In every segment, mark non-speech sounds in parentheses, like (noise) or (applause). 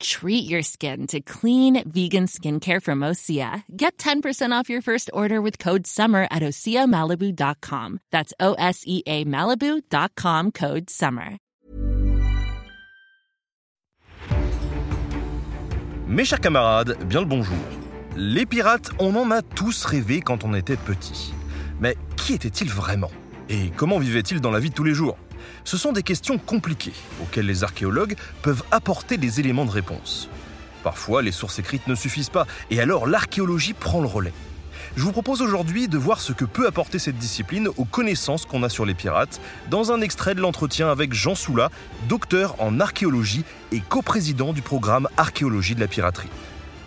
Treat your skin to clean vegan skincare from Osea. Get 10% off your first order with code SUMMER at OseaMalibu.com. That's O S E A Malibu.com code SUMMER. Mes chers camarades, bien le bonjour. Les pirates, on en a tous rêvé quand on était petit. Mais qui étaient-ils vraiment? Et comment vivaient-ils dans la vie de tous les jours? Ce sont des questions compliquées auxquelles les archéologues peuvent apporter des éléments de réponse. Parfois, les sources écrites ne suffisent pas, et alors l'archéologie prend le relais. Je vous propose aujourd'hui de voir ce que peut apporter cette discipline aux connaissances qu'on a sur les pirates dans un extrait de l'entretien avec Jean Soula, docteur en archéologie et coprésident du programme Archéologie de la piraterie.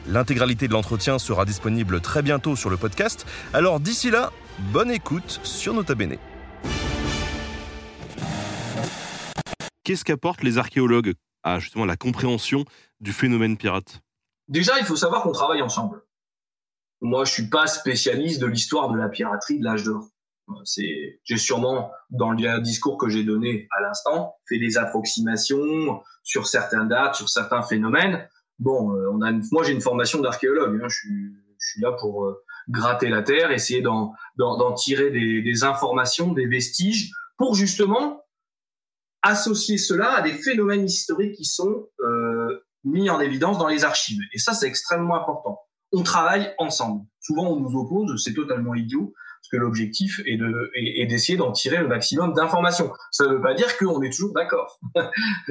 L'intégralité de l'entretien sera disponible très bientôt sur le podcast, alors d'ici là, bonne écoute sur Nota Bene. Qu'est-ce qu'apportent les archéologues à justement la compréhension du phénomène pirate? Déjà, il faut savoir qu'on travaille ensemble. Moi, je suis pas spécialiste de l'histoire de la piraterie de l'âge d'or. J'ai sûrement, dans le discours que j'ai donné à l'instant, fait des approximations sur certaines dates, sur certains phénomènes. Bon, euh, moi, j'ai une formation d'archéologue. Hein. Je, suis, là pour euh, gratter la terre, essayer d'en, tirer des informations, des vestiges, pour justement associer cela à des phénomènes historiques qui sont euh, mis en évidence dans les archives. Et ça, c'est extrêmement important on travaille ensemble. Souvent, on nous oppose, c'est totalement idiot, parce que l'objectif est de est, d'essayer d'en tirer le maximum d'informations. Ça ne veut pas dire qu'on est toujours d'accord. (laughs)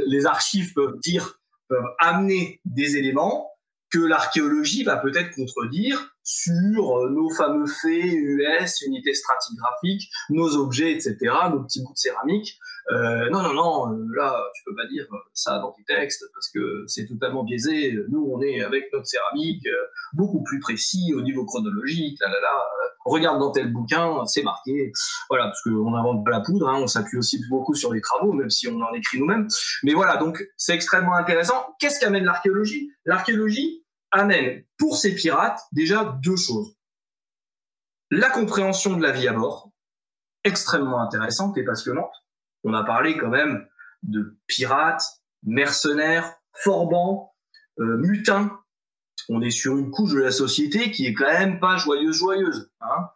Les archives peuvent dire, peuvent amener des éléments que l'archéologie va peut-être contredire sur euh, nos fameux faits US, unités stratigraphiques, nos objets, etc., nos petits bouts de céramique. Euh, non, non, non, euh, là, tu peux pas dire ça dans tes textes parce que c'est totalement biaisé. Nous, on est avec notre céramique beaucoup plus précis au niveau chronologique. Là, là, là. Regarde dans tel bouquin, c'est marqué. Voilà, parce qu'on invente pas la poudre, hein, on s'appuie aussi beaucoup sur les travaux, même si on en écrit nous-mêmes. Mais voilà, donc c'est extrêmement intéressant. Qu'est-ce qu'amène l'archéologie? L'archéologie amène pour ces pirates déjà deux choses. La compréhension de la vie à bord, extrêmement intéressante et passionnante. On a parlé quand même de pirates, mercenaires, forbans, euh, mutins. On est sur une couche de la société qui est quand même pas joyeuse, joyeuse. Hein.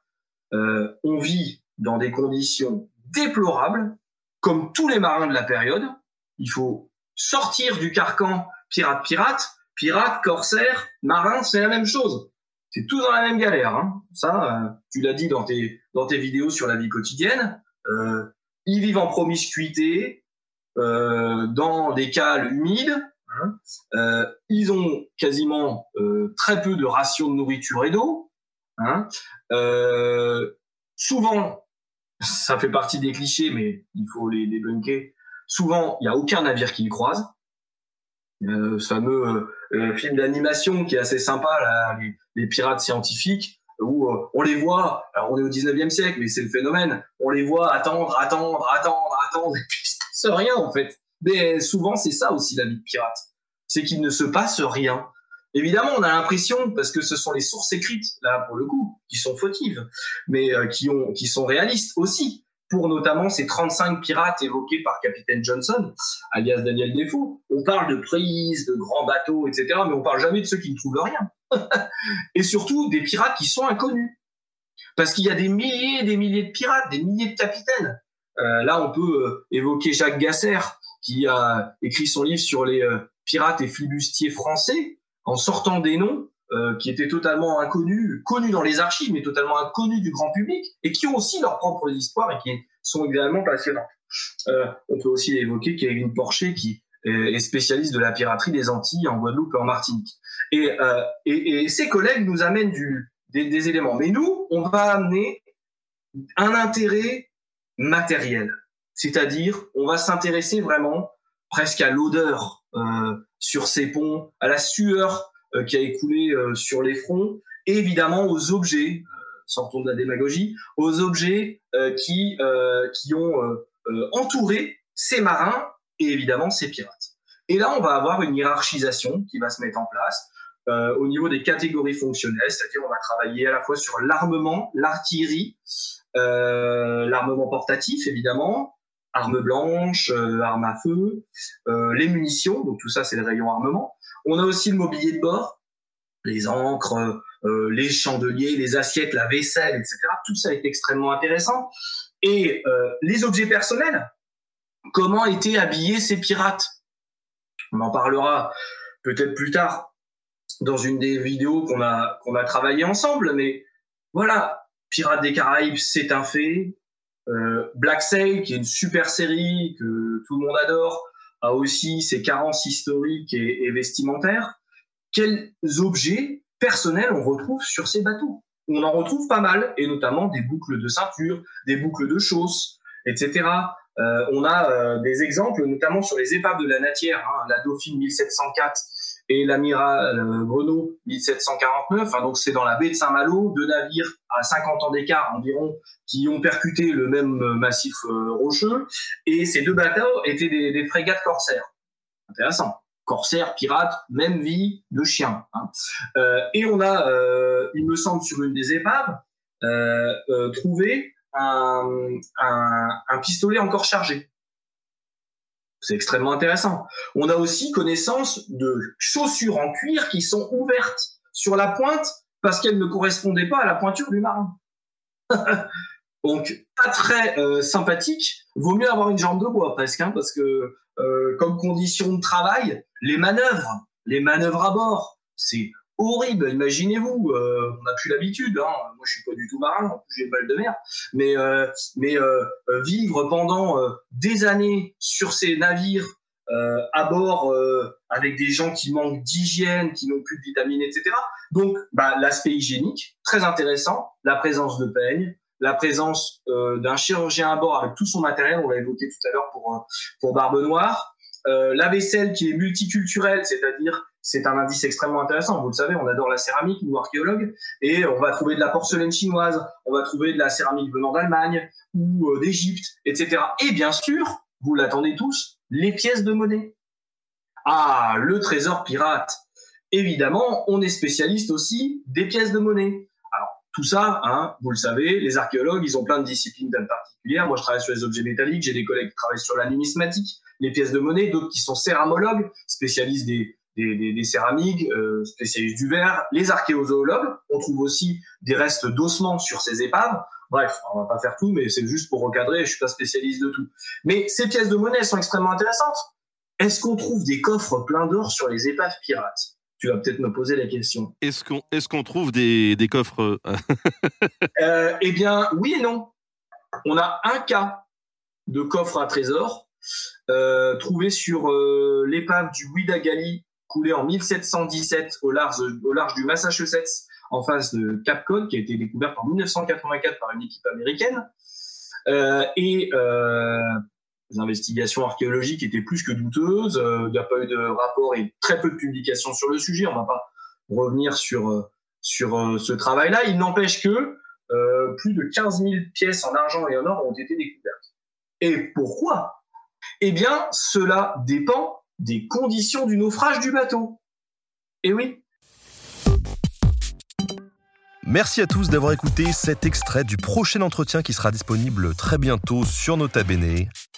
Euh, on vit dans des conditions déplorables, comme tous les marins de la période. Il faut sortir du carcan pirate-pirate pirate, corsaire, marin, c'est la même chose. C'est tout dans la même galère. Hein. Ça, euh, tu l'as dit dans tes, dans tes vidéos sur la vie quotidienne. Euh, ils vivent en promiscuité, euh, dans des cales humides. Hein. Euh, ils ont quasiment euh, très peu de rations de nourriture et d'eau. Hein. souvent, ça fait partie des clichés, mais il faut les débunker. Souvent, il n'y a aucun navire qui les croise. Euh, ce fameux euh, euh, film d'animation qui est assez sympa, là, les, pirates scientifiques, où on les voit, alors on est au 19e siècle, mais c'est le phénomène, on les voit attendre, attendre, attendre, attendre, et puis il se passe rien en fait. Mais souvent c'est ça aussi la vie de pirate, c'est qu'il ne se passe rien. Évidemment, on a l'impression, parce que ce sont les sources écrites, là pour le coup, qui sont fautives, mais qui, ont, qui sont réalistes aussi pour notamment ces 35 pirates évoqués par Capitaine Johnson, alias Daniel Defoe. On parle de prises, de grands bateaux, etc., mais on parle jamais de ceux qui ne trouvent rien. (laughs) et surtout des pirates qui sont inconnus. Parce qu'il y a des milliers et des milliers de pirates, des milliers de capitaines. Euh, là, on peut euh, évoquer Jacques Gasser, qui a écrit son livre sur les euh, pirates et flibustiers français, en sortant des noms qui étaient totalement inconnus, connus dans les archives, mais totalement inconnus du grand public, et qui ont aussi leur propre histoire et qui sont également passionnants. Euh, on peut aussi évoquer une Porcher qui est spécialiste de la piraterie des Antilles en Guadeloupe et en Martinique. Et, euh, ses collègues nous amènent des, éléments. Mais nous, on va amener un intérêt matériel. C'est-à-dire, on va s'intéresser vraiment presque à l'odeur euh, sur ces ponts, à la sueur euh, qui a écoulé euh, sur les fronts, et évidemment aux objets, sortons de la démagogie, aux objets qui, qui ont entouré ces marins et évidemment ces pirates. Et là, on va avoir une hiérarchisation qui va se mettre en place euh, au niveau des catégories fonctionnelles, c'est-à-dire on va travailler à la fois sur l'armement, l'artillerie, euh, l'armement portatif évidemment, armes blanches, euh, armes à feu, euh, les munitions, donc tout ça c'est le rayon armement. On a aussi le mobilier de bord, les encres, euh, les chandeliers, les assiettes, la vaisselle, etc. Tout ça est extrêmement intéressant. Et les objets personnels, comment étaient habillés ces pirates? On en parlera peut-être plus tard dans une des vidéos qu'on a qu'on a travaillé ensemble, mais voilà, Pirates des Caraïbes, c'est un fait. Euh, Black Sail, qui est une super série que tout le monde adore, a aussi ses carences historiques et, vestimentaires. Quels objets personnels on retrouve sur ces bateaux On en retrouve pas mal, et notamment des boucles de ceinture, des boucles de chausses, etc. Euh, on a euh, des exemples, notamment sur les épaves de la Natière, hein, la Dauphine 1704 et l'amiral Bruno 1749. donc c'est dans la baie de Saint-Malo, deux navires à 50 ans d'écart environ qui ont percuté le même massif euh, rocheux. Et ces deux bateaux étaient des, frégates corsaires. Intéressant. Corsaires, pirates, même vie de chien. Hein. Euh, et on a, euh, il me semble, sur une des épaves, trouvé un pistolet encore chargé. C'est extrêmement intéressant. On a aussi connaissance de chaussures en cuir qui sont ouvertes sur la pointe parce qu'elles ne correspondaient pas à la pointure du marin. (laughs) Donc, pas très euh, sympathique. Vaut mieux avoir une jambe de bois presque, hein, parce que euh, comme condition de travail, les manœuvres, les manœuvres à bord, c'est horrible. Imaginez-vous, euh, on n'a plus l'habitude. Hein. Moi, je suis pas du tout marin, j'ai une balle de mer. Mais, vivre pendant des années sur ces navires à bord avec des gens qui manquent d'hygiène, qui n'ont plus de vitamines, etc. Donc, bah, l'aspect hygiénique, très intéressant. La présence de peigne, la présence d'un chirurgien à bord avec tout son matériel, on l'a évoqué tout à l'heure pour, pour Barbe Noire. la vaisselle qui est multiculturelle, c'est-à-dire c'est un indice extrêmement intéressant. Vous le savez, on adore la céramique, nous archéologues, et on va trouver de la porcelaine chinoise, on va trouver de la céramique venant d'Allemagne ou euh, d'Égypte, etc. Et bien sûr, vous l'attendez tous, les pièces de monnaie. Ah, le trésor pirate. Évidemment, on est spécialiste aussi des pièces de monnaie. Tout ça, hein, vous le savez, les archéologues, ils ont plein de disciplines particulières. Moi, je travaille sur les objets métalliques, j'ai des collègues qui travaillent sur la numismatique, les pièces de monnaie, d'autres qui sont céramologues, spécialistes des, céramiques, euh, spécialistes du verre, les archéozoologues. On trouve aussi des restes d'ossements sur ces épaves. Bref, on va pas faire tout, mais c'est juste pour recadrer. Je suis pas spécialiste de tout. Mais ces pièces de monnaie sont extrêmement intéressantes. Est-ce qu'on trouve des coffres pleins d'or sur les épaves pirates? Tu vas peut-être me poser la question. Est-ce qu'on est qu'on trouve des, des coffres euh, (laughs) euh, Eh bien, oui et non. On a un cas de coffre à trésor euh, trouvé sur euh, l'épave du Widagali coulé en 1717 au large, au large du Massachusetts en face de Cap Cod, qui a été découverte en 1984 par une équipe américaine. Euh, et euh, investigations archéologiques étaient plus que douteuses. Euh, il n'y a pas eu de rapport et très peu de publications sur le sujet. On ne va pas revenir sur, sur ce travail-là. Il n'empêche que plus de 15 000 pièces en argent et en or ont été découvertes. Et pourquoi? Eh bien, cela dépend des conditions du naufrage du bateau. Et oui. Merci à tous d'avoir écouté cet extrait du prochain entretien qui sera disponible très bientôt sur Nota Bene.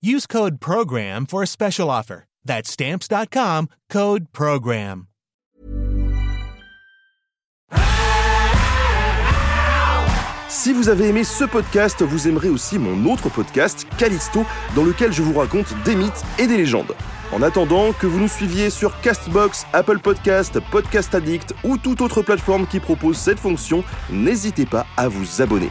Use code PROGRAM for a special offer. That's Stamps.com code PROGRAM. Si vous avez aimé ce podcast, vous aimerez aussi mon autre podcast, Callisto, dans lequel je vous raconte des mythes et des légendes. En attendant que vous nous suiviez sur Castbox, Apple Podcast, Podcast Addict ou toute autre plateforme qui propose cette fonction, n'hésitez pas à vous abonner.